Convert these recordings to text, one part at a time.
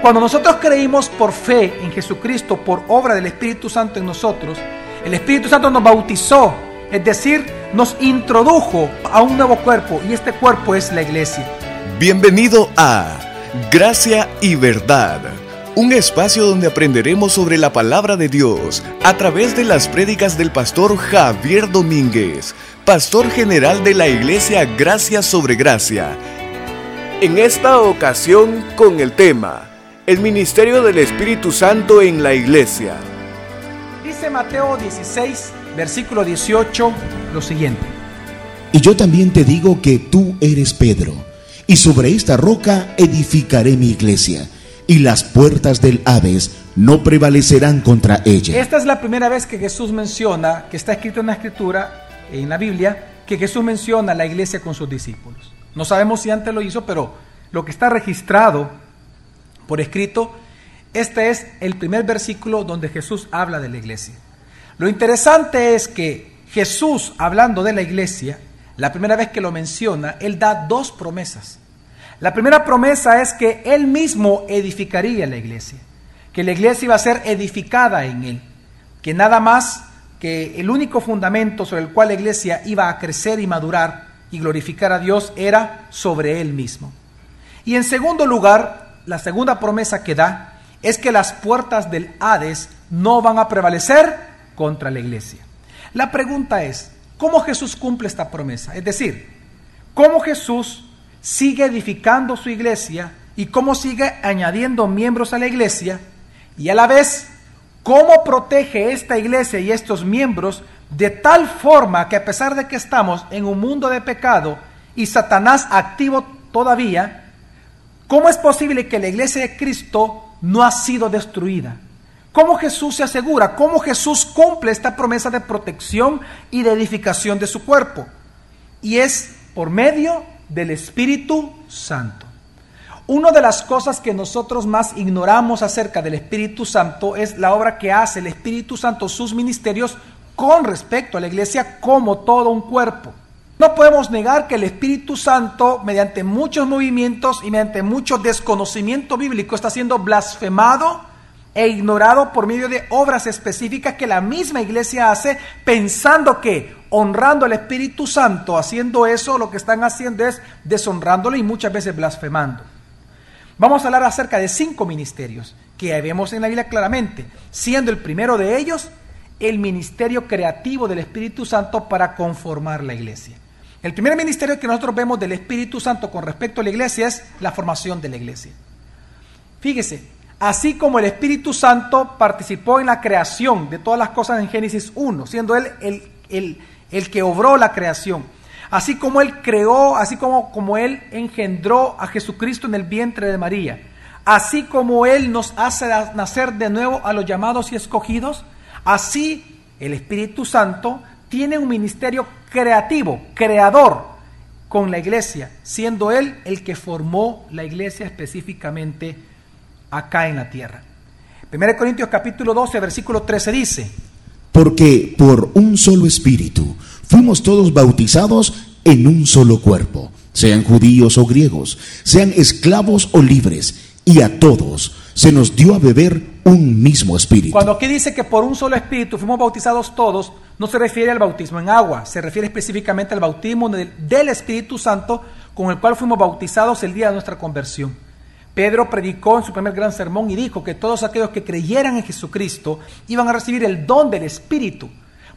Cuando nosotros creímos por fe en Jesucristo, por obra del Espíritu Santo en nosotros, el Espíritu Santo nos bautizó, es decir, nos introdujo a un nuevo cuerpo y este cuerpo es la iglesia. Bienvenido a Gracia y Verdad, un espacio donde aprenderemos sobre la palabra de Dios a través de las prédicas del pastor Javier Domínguez, pastor general de la iglesia Gracia sobre Gracia. En esta ocasión con el tema el ministerio del Espíritu Santo en la iglesia. Dice Mateo 16, versículo 18, lo siguiente. Y yo también te digo que tú eres Pedro, y sobre esta roca edificaré mi iglesia, y las puertas del Hades no prevalecerán contra ella. Esta es la primera vez que Jesús menciona, que está escrito en la escritura, en la Biblia, que Jesús menciona la iglesia con sus discípulos. No sabemos si antes lo hizo, pero lo que está registrado por escrito, este es el primer versículo donde Jesús habla de la iglesia. Lo interesante es que Jesús, hablando de la iglesia, la primera vez que lo menciona, Él da dos promesas. La primera promesa es que Él mismo edificaría la iglesia, que la iglesia iba a ser edificada en Él, que nada más que el único fundamento sobre el cual la iglesia iba a crecer y madurar y glorificar a Dios era sobre Él mismo. Y en segundo lugar, la segunda promesa que da es que las puertas del Hades no van a prevalecer contra la iglesia. La pregunta es, ¿cómo Jesús cumple esta promesa? Es decir, ¿cómo Jesús sigue edificando su iglesia y cómo sigue añadiendo miembros a la iglesia? Y a la vez, ¿cómo protege esta iglesia y estos miembros de tal forma que a pesar de que estamos en un mundo de pecado y Satanás activo todavía, ¿Cómo es posible que la iglesia de Cristo no ha sido destruida? ¿Cómo Jesús se asegura? ¿Cómo Jesús cumple esta promesa de protección y de edificación de su cuerpo? Y es por medio del Espíritu Santo. Una de las cosas que nosotros más ignoramos acerca del Espíritu Santo es la obra que hace el Espíritu Santo, sus ministerios, con respecto a la iglesia como todo un cuerpo. No podemos negar que el Espíritu Santo, mediante muchos movimientos y mediante mucho desconocimiento bíblico, está siendo blasfemado e ignorado por medio de obras específicas que la misma iglesia hace, pensando que honrando al Espíritu Santo, haciendo eso, lo que están haciendo es deshonrándolo y muchas veces blasfemando. Vamos a hablar acerca de cinco ministerios que vemos en la Biblia claramente, siendo el primero de ellos el ministerio creativo del Espíritu Santo para conformar la iglesia. El primer ministerio que nosotros vemos del Espíritu Santo con respecto a la iglesia es la formación de la iglesia. Fíjese, así como el Espíritu Santo participó en la creación de todas las cosas en Génesis 1, siendo Él el, el, que obró la creación, así como Él creó, así como, como Él engendró a Jesucristo en el vientre de María, así como Él nos hace nacer de nuevo a los llamados y escogidos, así el Espíritu Santo tiene un ministerio creativo, creador con la iglesia, siendo Él el que formó la iglesia específicamente acá en la tierra. 1 Corintios capítulo 12, versículo 13 dice, Porque por un solo espíritu fuimos todos bautizados en un solo cuerpo, sean judíos o griegos, sean esclavos o libres, y a todos se nos dio a beber un mismo espíritu. Cuando aquí dice que por un solo espíritu fuimos bautizados todos, no se refiere al bautismo en agua, se refiere específicamente al bautismo del, Espíritu Santo con el cual fuimos bautizados el día de nuestra conversión. Pedro predicó en su primer gran sermón y dijo que todos aquellos que creyeran en Jesucristo iban a recibir el don del Espíritu.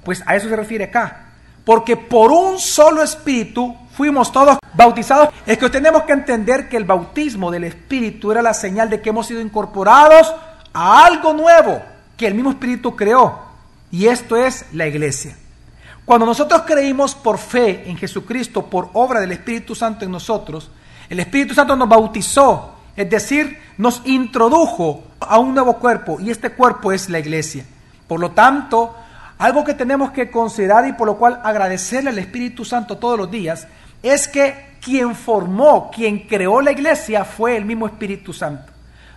Pues a eso se refiere acá. Porque por un solo Espíritu fuimos todos bautizados. Es que tenemos que entender que el bautismo del Espíritu era la señal de que hemos sido incorporados a algo nuevo que el mismo Espíritu creó. Y esto es la iglesia. Cuando nosotros creímos por fe en Jesucristo, por obra del Espíritu Santo en nosotros, el Espíritu Santo nos bautizó, es decir, nos introdujo a un nuevo cuerpo y este cuerpo es la iglesia. Por lo tanto, algo que tenemos que considerar y por lo cual agradecerle al Espíritu Santo todos los días es que quien formó, quien creó la iglesia fue el mismo Espíritu Santo.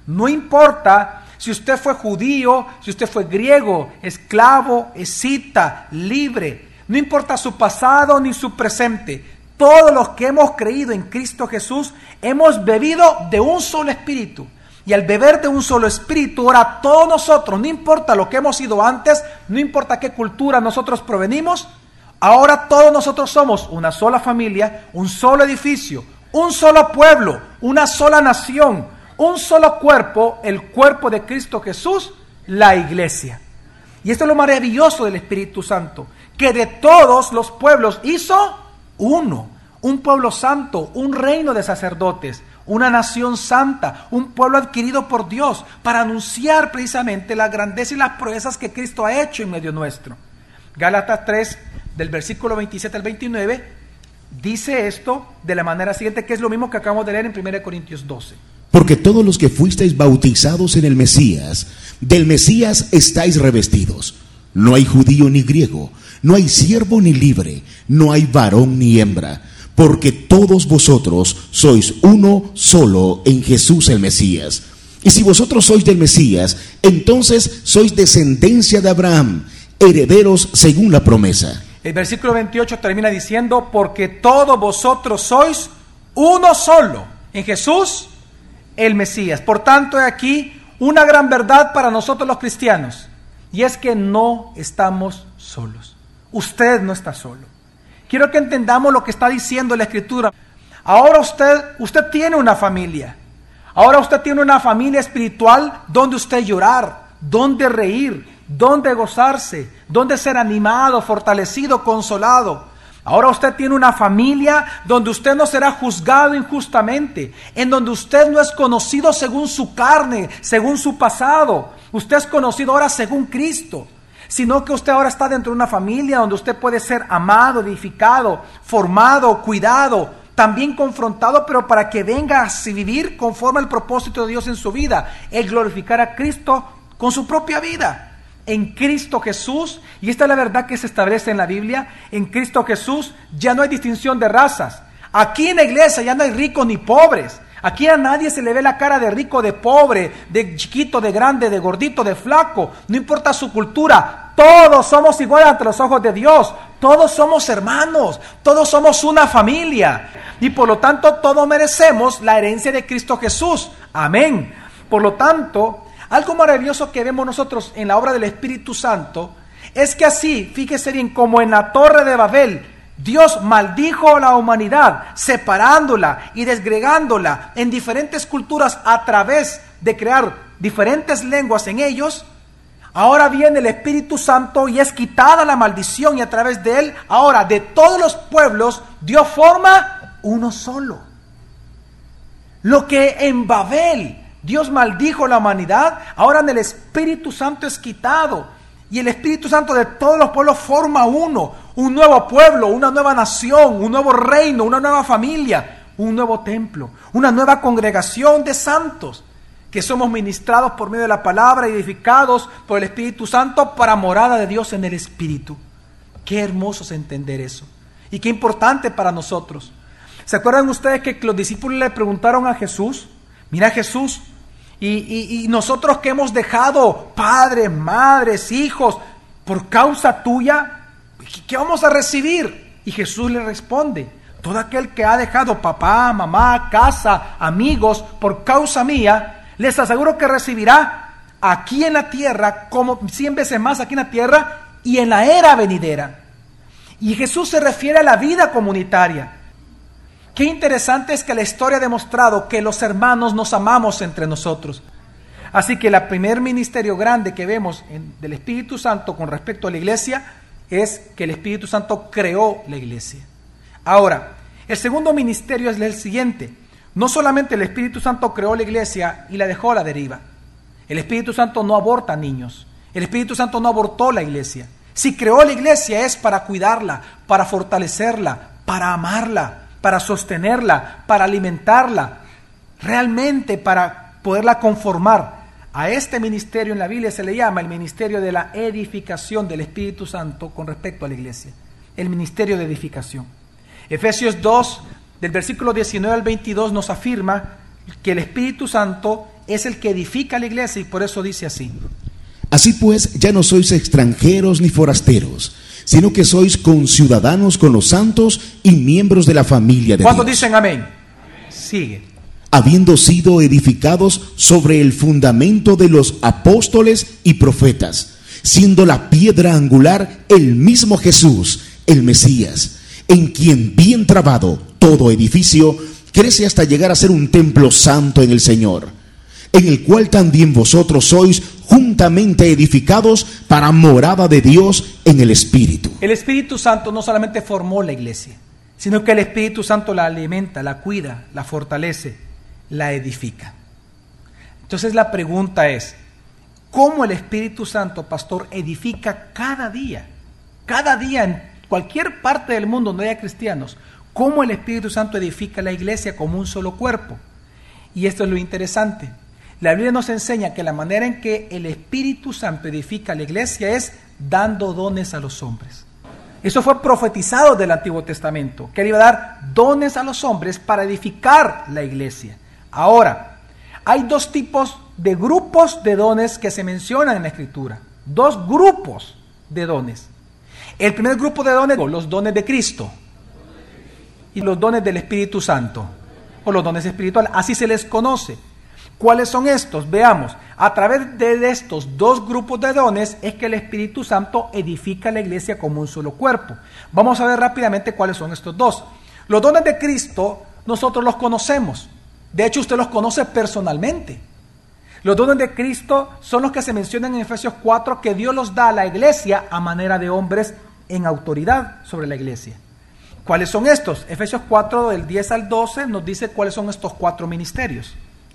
No importa si usted fue judío, si usted fue griego, esclavo, escita, libre, no importa su pasado ni su presente, todos los que hemos creído en Cristo Jesús hemos bebido de un solo espíritu. Y al beber de un solo espíritu, ahora todos nosotros, no importa lo que hemos sido antes, no importa qué cultura nosotros provenimos, ahora todos nosotros somos una sola familia, un solo edificio, un solo pueblo, una sola nación, un solo cuerpo, el cuerpo de Cristo Jesús, la iglesia. Y esto es lo maravilloso del Espíritu Santo, que de todos los pueblos hizo uno, un pueblo santo, un reino de sacerdotes, una nación santa, un pueblo adquirido por Dios para anunciar precisamente la grandeza y las proezas que Cristo ha hecho en medio nuestro. Gálatas 3, del versículo 27 al 29, dice esto de la manera siguiente, que es lo mismo que acabamos de leer en 1 Corintios 12. Porque todos los que fuisteis bautizados en el Mesías, del Mesías estáis revestidos. No hay judío ni griego, no hay siervo ni libre, no hay varón ni hembra, porque todos vosotros sois uno solo en Jesús el Mesías. Y si vosotros sois del Mesías, entonces sois descendencia de Abraham, herederos según la promesa. El versículo 28 termina diciendo, porque todos vosotros sois uno solo en Jesús el Mesías. Por tanto, hay aquí una gran verdad para nosotros los cristianos, y es que no estamos solos. Usted no está solo. Quiero que entendamos lo que está diciendo la Escritura. Ahora usted, usted tiene una familia. Ahora usted tiene una familia espiritual donde usted llorar, donde reír, donde gozarse, donde ser animado, fortalecido, consolado. Ahora usted tiene una familia donde usted no será juzgado injustamente, en donde usted no es conocido según su carne, según su pasado. Usted es conocido ahora según Cristo, sino que usted ahora está dentro de una familia donde usted puede ser amado, edificado, formado, cuidado, también confrontado, pero para que venga a vivir conforme al propósito de Dios en su vida, el glorificar a Cristo con su propia vida en Cristo Jesús, y esta es la verdad que se establece en la Biblia, en Cristo Jesús ya no hay distinción de razas. Aquí en la iglesia ya no hay ricos ni pobres. Aquí a nadie se le ve la cara de rico, de pobre, de chiquito, de grande, de gordito, de flaco. No importa su cultura. Todos somos iguales ante los ojos de Dios. Todos somos hermanos. Todos somos una familia. Y por lo tanto todos merecemos la herencia de Cristo Jesús. Amén. Por lo tanto, algo maravilloso que vemos nosotros en la obra del Espíritu Santo es que así, fíjese bien, como en la torre de Babel, Dios maldijo a la humanidad, separándola y desgregándola en diferentes culturas a través de crear diferentes lenguas en ellos. Ahora viene el Espíritu Santo y es quitada la maldición y a través de él, ahora de todos los pueblos, Dios forma uno solo. Lo que en Babel Dios maldijo la humanidad, ahora en el Espíritu Santo es quitado. Y el Espíritu Santo de todos los pueblos forma uno, un nuevo pueblo, una nueva nación, un nuevo reino, una nueva familia, un nuevo templo, una nueva congregación de santos que somos ministrados por medio de la palabra edificados por el Espíritu Santo para morada de Dios en el Espíritu. Qué hermoso es entender eso. Y qué importante para nosotros. ¿Se acuerdan ustedes que los discípulos le preguntaron a Jesús? Mira Jesús, y, nosotros que hemos dejado padres, madres, hijos, por causa tuya, ¿qué vamos a recibir? Y Jesús le responde, todo aquel que ha dejado papá, mamá, casa, amigos, por causa mía, les aseguro que recibirá aquí en la tierra, como cien veces más aquí en la tierra y en la era venidera. Y Jesús se refiere a la vida comunitaria. Qué interesante es que la historia ha demostrado que los hermanos nos amamos entre nosotros. Así que el primer ministerio grande que vemos del Espíritu Santo con respecto a la iglesia es que el Espíritu Santo creó la iglesia. Ahora, el segundo ministerio es el siguiente. No solamente el Espíritu Santo creó la iglesia y la dejó a la deriva. El Espíritu Santo no aborta niños. El Espíritu Santo no abortó la iglesia. Si creó la iglesia es para cuidarla, para fortalecerla, para amarla, para sostenerla, para alimentarla, realmente para poderla conformar. A este ministerio en la Biblia se le llama el ministerio de la edificación del Espíritu Santo con respecto a la iglesia, el ministerio de edificación. Efesios 2, del versículo 19 al 22, nos afirma que el Espíritu Santo es el que edifica la iglesia y por eso dice así. Así pues, ya no sois extranjeros ni forasteros sino que sois conciudadanos con los santos y miembros de la familia de ¿Cuántos dicen amén? Sigue. habiendo sido edificados sobre el fundamento de los apóstoles y profetas, siendo la piedra angular el mismo Jesús, el Mesías, en quien bien trabado todo edificio crece hasta llegar a ser un templo santo en el Señor, en el cual también vosotros sois juntamente edificados para morada de Dios en el Espíritu. El Espíritu Santo no solamente formó la iglesia, sino que el Espíritu Santo la alimenta, la cuida, la fortalece, la edifica. Entonces la pregunta es, ¿cómo el Espíritu Santo, pastor, edifica cada día? Cada día en cualquier parte del mundo donde haya cristianos, ¿cómo el Espíritu Santo edifica la iglesia como un solo cuerpo? Y esto es lo interesante. La Biblia nos enseña que la manera en que el Espíritu Santo edifica la iglesia es dando dones a los hombres. Eso fue profetizado del Antiguo Testamento, que él iba a dar dones a los hombres para edificar la iglesia. Ahora, hay dos tipos de grupos de dones que se mencionan en la Escritura. Dos grupos de dones. El primer grupo de dones, los dones de Cristo y los dones del Espíritu Santo, o los dones espirituales, así se les conoce. ¿Cuáles son estos? Veamos, a través de estos dos grupos de dones es que el Espíritu Santo edifica la iglesia como un solo cuerpo. Vamos a ver rápidamente cuáles son estos dos. Los dones de Cristo nosotros los conocemos. De hecho, usted los conoce personalmente. Los dones de Cristo son los que se mencionan en Efesios 4 que Dios los da a la iglesia a manera de hombres en autoridad sobre la iglesia. ¿Cuáles son estos? Efesios 4 del 10 al 12 nos dice cuáles son estos cuatro ministerios.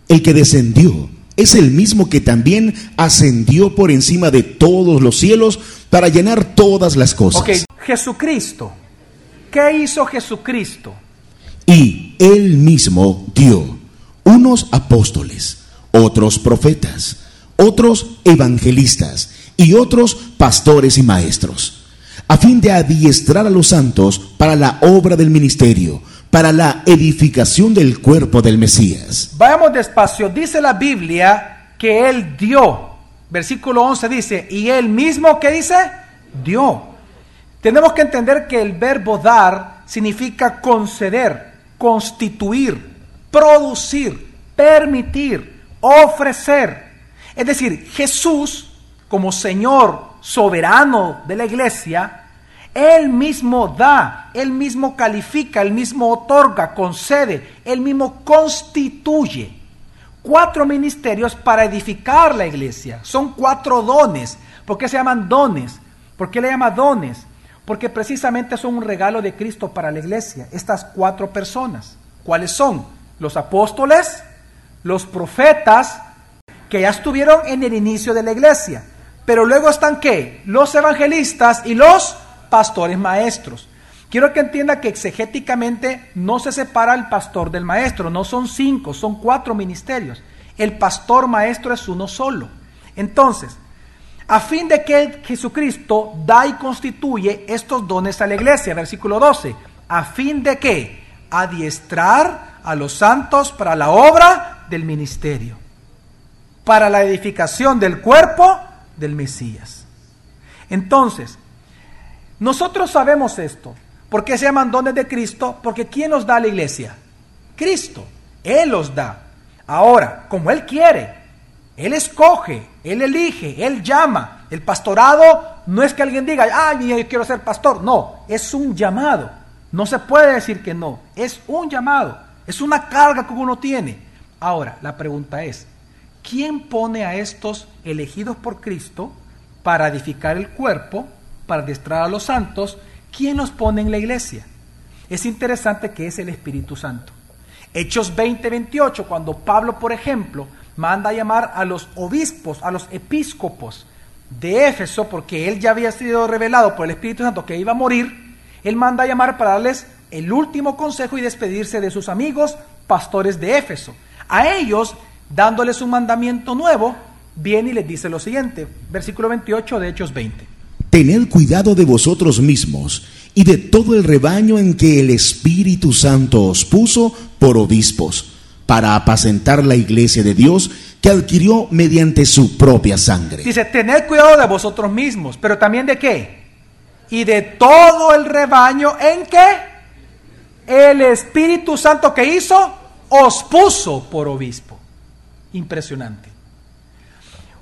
El que descendió es el mismo que también ascendió por encima de todos los cielos para llenar todas las cosas. Ok, Jesucristo. ¿Qué hizo Jesucristo? Y él mismo dio unos apóstoles, otros profetas, otros evangelistas y otros pastores y maestros, a fin de adiestrar a los santos para la obra del ministerio para la edificación del cuerpo del Mesías. Vayamos despacio. Dice la Biblia que Él dio. Versículo 11 dice, y Él mismo, ¿qué dice? Dio. Tenemos que entender que el verbo dar significa conceder, constituir, producir, permitir, ofrecer. Es decir, Jesús, como Señor soberano de la iglesia, él mismo da, Él mismo califica, Él mismo otorga, concede, Él mismo constituye. Cuatro ministerios para edificar la iglesia. Son cuatro dones. ¿Por qué se llaman dones? ¿Por qué le llama dones? Porque precisamente son un regalo de Cristo para la iglesia. Estas cuatro personas. ¿Cuáles son? Los apóstoles, los profetas, que ya estuvieron en el inicio de la iglesia. Pero luego están qué? Los evangelistas y los pastores maestros. Quiero que entienda que exegéticamente no se separa el pastor del maestro, no son cinco, son cuatro ministerios. El pastor maestro es uno solo. Entonces, a fin de que Jesucristo da y constituye estos dones a la iglesia, versículo 12, a fin de que adiestrar a los santos para la obra del ministerio, para la edificación del cuerpo del Mesías. Entonces, nosotros sabemos esto. ¿Por qué se llaman dones de Cristo? Porque ¿quién los da a la iglesia? Cristo. Él los da. Ahora, como Él quiere, Él escoge, Él elige, Él llama. El pastorado no es que alguien diga, ay, yo quiero ser pastor. No, es un llamado. No se puede decir que no. Es un llamado. Es una carga que uno tiene. Ahora, la pregunta es, ¿quién pone a estos elegidos por Cristo para edificar el cuerpo para adiestrar a los santos, ¿quién los pone en la iglesia? Es interesante que es el Espíritu Santo. Hechos 20, 28, cuando Pablo, por ejemplo, manda a llamar a los obispos, a los episcopos de Éfeso, porque él ya había sido revelado por el Espíritu Santo que iba a morir, él manda a llamar para darles el último consejo y despedirse de sus amigos pastores de Éfeso. A ellos, dándoles un mandamiento nuevo, viene y les dice lo siguiente, versículo 28 de Hechos 20. Tened cuidado de vosotros mismos y de todo el rebaño en que el Espíritu Santo os puso por obispos, para apacentar la iglesia de Dios que adquirió mediante su propia sangre. Dice, tened cuidado de vosotros mismos, pero también de qué? Y de todo el rebaño en que el Espíritu Santo que hizo os puso por obispo. Impresionante.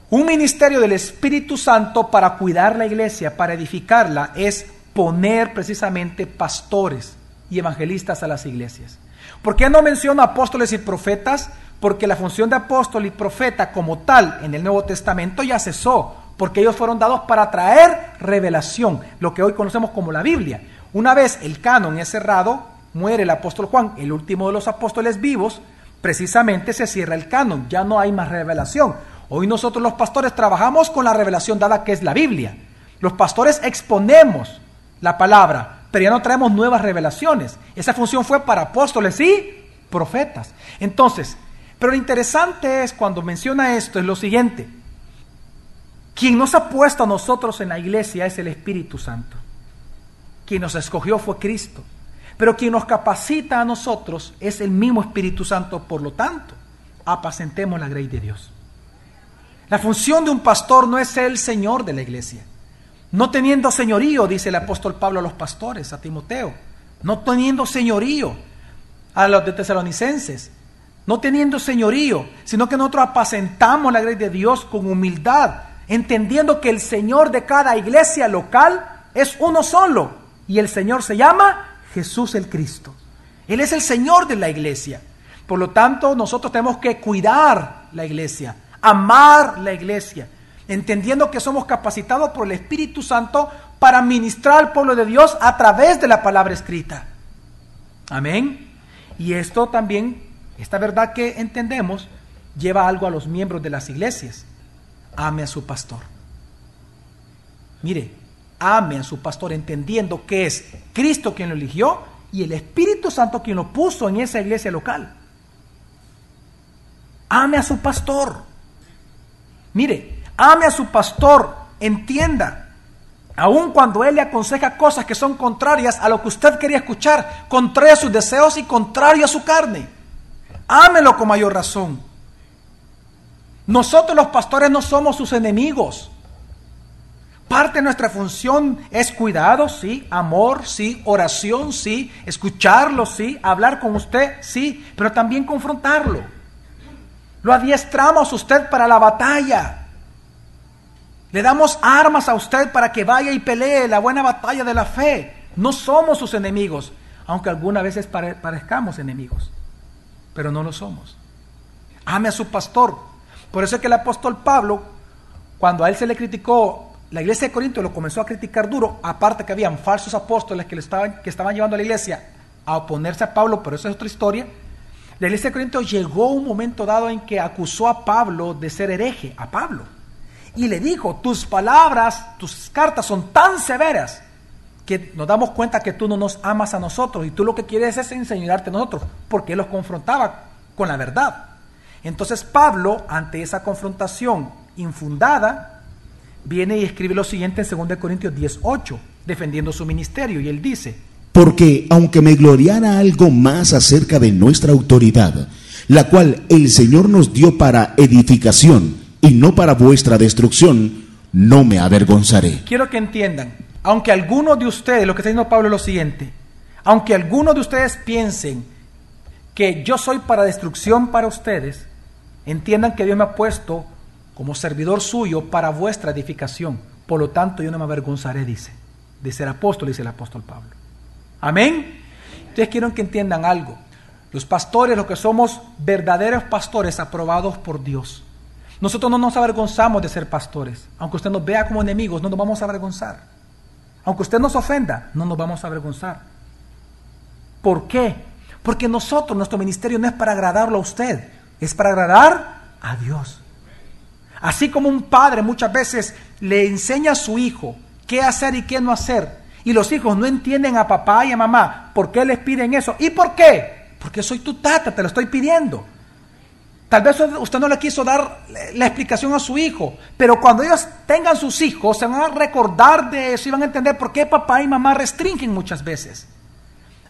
Un ministerio del Espíritu Santo para cuidar la iglesia, para edificarla, es poner precisamente pastores y evangelistas a las iglesias. ¿Por qué no menciona apóstoles y profetas? Porque la función de apóstol y profeta como tal en el Nuevo Testamento ya cesó, porque ellos fueron dados para traer revelación, lo que hoy conocemos como la Biblia. Una vez el canon es cerrado, muere el apóstol Juan, el último de los apóstoles vivos, precisamente se cierra el canon, ya no hay más revelación. Hoy nosotros los pastores trabajamos con la revelación dada que es la Biblia. Los pastores exponemos la palabra, pero ya no traemos nuevas revelaciones. Esa función fue para apóstoles y profetas. Entonces, pero lo interesante es cuando menciona esto es lo siguiente. Quien nos ha puesto a nosotros en la iglesia es el Espíritu Santo. Quien nos escogió fue Cristo. Pero quien nos capacita a nosotros es el mismo Espíritu Santo. Por lo tanto, apacentemos la grey de Dios. La función de un pastor no es ser el Señor de la iglesia. No teniendo señorío, dice el apóstol Pablo a los pastores, a Timoteo. No teniendo señorío a los de tesalonicenses. No teniendo señorío, sino que nosotros apacentamos la gracia de Dios con humildad, entendiendo que el Señor de cada iglesia local es uno solo. Y el Señor se llama Jesús el Cristo. Él es el Señor de la iglesia. Por lo tanto, nosotros tenemos que cuidar la iglesia, amar la iglesia entendiendo que somos capacitados por el Espíritu Santo para ministrar al pueblo de Dios a través de la palabra escrita. Amén. Y esto también, esta verdad que entendemos, lleva algo a los miembros de las iglesias. Ame a su pastor. Mire, ame a su pastor entendiendo que es Cristo quien lo eligió y el Espíritu Santo quien lo puso en esa iglesia local. Ame a su pastor. Mire, Ame a su pastor, entienda. Aun cuando él le aconseja cosas que son contrarias a lo que usted quería escuchar, contrario a sus deseos y contrario a su carne. Ámelo con mayor razón. Nosotros los pastores no somos sus enemigos. Parte de nuestra función es cuidado, sí, amor, sí, oración, sí, escucharlo, sí, hablar con usted, sí, pero también confrontarlo. Lo adiestramos usted para la batalla. Le damos armas a usted para que vaya y pelee la buena batalla de la fe. No somos sus enemigos, aunque algunas veces parezcamos enemigos, pero no lo somos. Ame a su pastor. Por eso es que el apóstol Pablo, cuando a él se le criticó, la iglesia de Corinto lo comenzó a criticar duro, aparte que habían falsos apóstoles que, le estaban, que estaban llevando a la iglesia a oponerse a Pablo, pero eso es otra historia. La iglesia de Corinto llegó un momento dado en que acusó a Pablo de ser hereje, a Pablo y le dijo, tus palabras, tus cartas son tan severas que nos damos cuenta que tú no nos amas a nosotros y tú lo que quieres es enseñarte a nosotros, porque él los confrontaba con la verdad. Entonces Pablo, ante esa confrontación infundada, viene y escribe lo siguiente en 2 Corintios 18, defendiendo su ministerio, y él dice, porque aunque me gloriara algo más acerca de nuestra autoridad, la cual el Señor nos dio para edificación, y no para vuestra destrucción, no me avergonzaré. Quiero que entiendan, aunque algunos de ustedes, lo que está diciendo Pablo es lo siguiente, aunque algunos de ustedes piensen que yo soy para destrucción para ustedes, entiendan que Dios me ha puesto como servidor suyo para vuestra edificación. Por lo tanto, yo no me avergonzaré, dice, de ser apóstol, dice el apóstol Pablo. Amén. Entonces quiero que entiendan algo. Los pastores, los que somos verdaderos pastores aprobados por Dios, nosotros no nos avergonzamos de ser pastores. Aunque usted nos vea como enemigos, no nos vamos a avergonzar. Aunque usted nos ofenda, no nos vamos a avergonzar. ¿Por qué? Porque nosotros, nuestro ministerio no es para agradarlo a usted, es para agradar a Dios. Así como un padre muchas veces le enseña a su hijo qué hacer y qué no hacer, y los hijos no entienden a papá y a mamá por qué les piden eso. ¿Y por qué? Porque soy tu tata, te lo estoy pidiendo. Tal vez usted no le quiso dar la explicación a su hijo, pero cuando ellos tengan sus hijos se van a recordar de eso y van a entender por qué papá y mamá restringen muchas veces.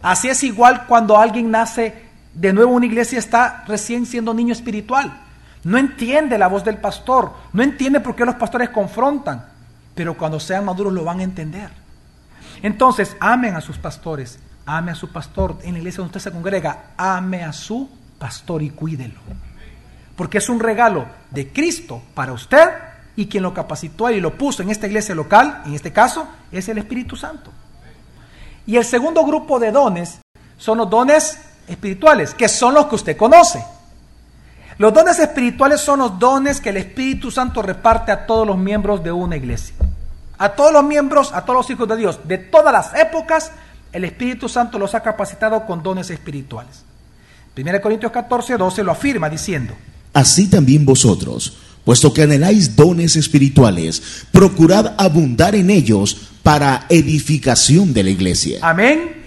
Así es igual cuando alguien nace de nuevo en una iglesia está recién siendo niño espiritual. No entiende la voz del pastor, no entiende por qué los pastores confrontan, pero cuando sean maduros lo van a entender. Entonces, amen a sus pastores, ame a su pastor en la iglesia donde usted se congrega, ame a su pastor, y cuídelo. Porque es un regalo de Cristo para usted y quien lo capacitó y lo puso en esta iglesia local, en este caso, es el Espíritu Santo. Y el segundo grupo de dones son los dones espirituales, que son los que usted conoce. Los dones espirituales son los dones que el Espíritu Santo reparte a todos los miembros de una iglesia. A todos los miembros, a todos los hijos de Dios, de todas las épocas, el Espíritu Santo los ha capacitado con dones espirituales. 1 Corintios 14, 12 lo afirma diciendo, Así también vosotros, puesto que anheláis dones espirituales, procurad abundar en ellos para edificación de la iglesia. Amén.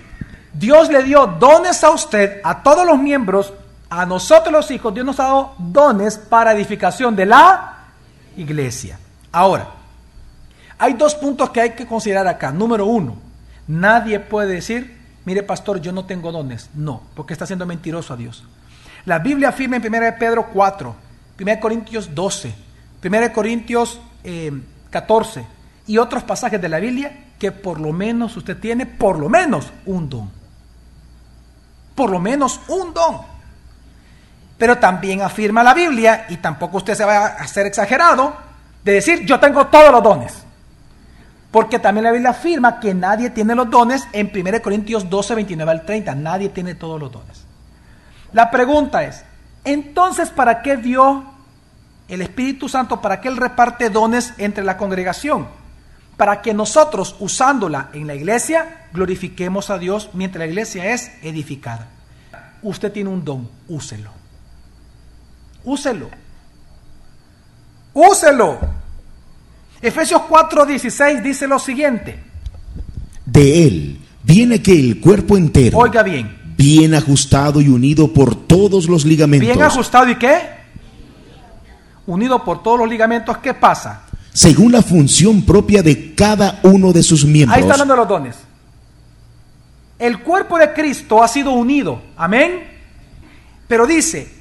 Dios le dio dones a usted, a todos los miembros, a nosotros los hijos, Dios nos ha dado dones para edificación de la iglesia. Ahora, hay dos puntos que hay que considerar acá. Número uno, nadie puede decir, mire pastor, yo no tengo dones. No, porque está siendo mentiroso a Dios. La Biblia afirma en 1 Pedro 4, 1 Corintios 12, 1 Corintios 14 eh, y otros pasajes de la Biblia que por lo menos usted tiene por lo menos un don. Por lo menos un don. Pero también afirma la Biblia, y tampoco usted se va a hacer exagerado, de decir yo tengo todos los dones. Porque también la Biblia afirma que nadie tiene los dones en 1 Corintios 12, 29 al 30. Nadie tiene todos los dones. La pregunta es, entonces, ¿para qué dio el Espíritu Santo? ¿Para qué Él reparte dones entre la congregación? Para que nosotros, usándola en la iglesia, glorifiquemos a Dios mientras la iglesia es edificada. Usted tiene un don, úselo. Úselo. Úselo. Efesios 4:16 dice lo siguiente. De él viene que el cuerpo entero, Oiga bien, bien ajustado y unido por todos los ligamentos, bien ajustado y qué? Unido por todos los ligamentos, ¿qué pasa? según la función propia de cada uno de sus miembros, Ahí está hablando de los dones. El cuerpo de Cristo ha sido unido, amén. Pero dice,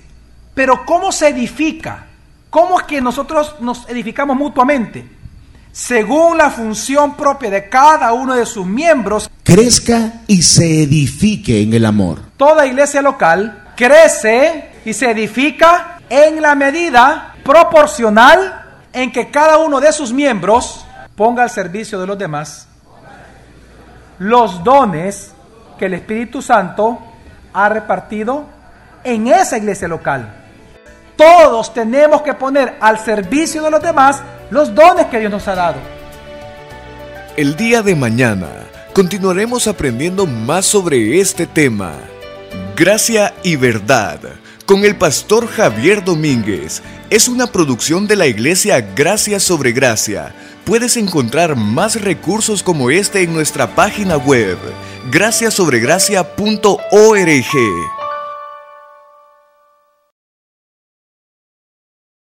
pero ¿cómo se edifica? ¿Cómo es que nosotros nos edificamos mutuamente? Según la función propia de cada uno de sus miembros, crezca y se edifique en el amor. toda iglesia local crece y se edifica en la medida proporcional en que cada uno de sus miembros ponga al servicio de los demás los dones que el Espíritu Santo ha repartido en esa iglesia local. Todos tenemos que poner al servicio de los demás los dones que Dios nos ha dado. El día de mañana continuaremos aprendiendo más sobre este tema. Gracia y verdad con el pastor Javier Domínguez es una producción de la iglesia Gracia sobre Gracia. Puedes encontrar más recursos como este en nuestra página web, graciasobregracia.org.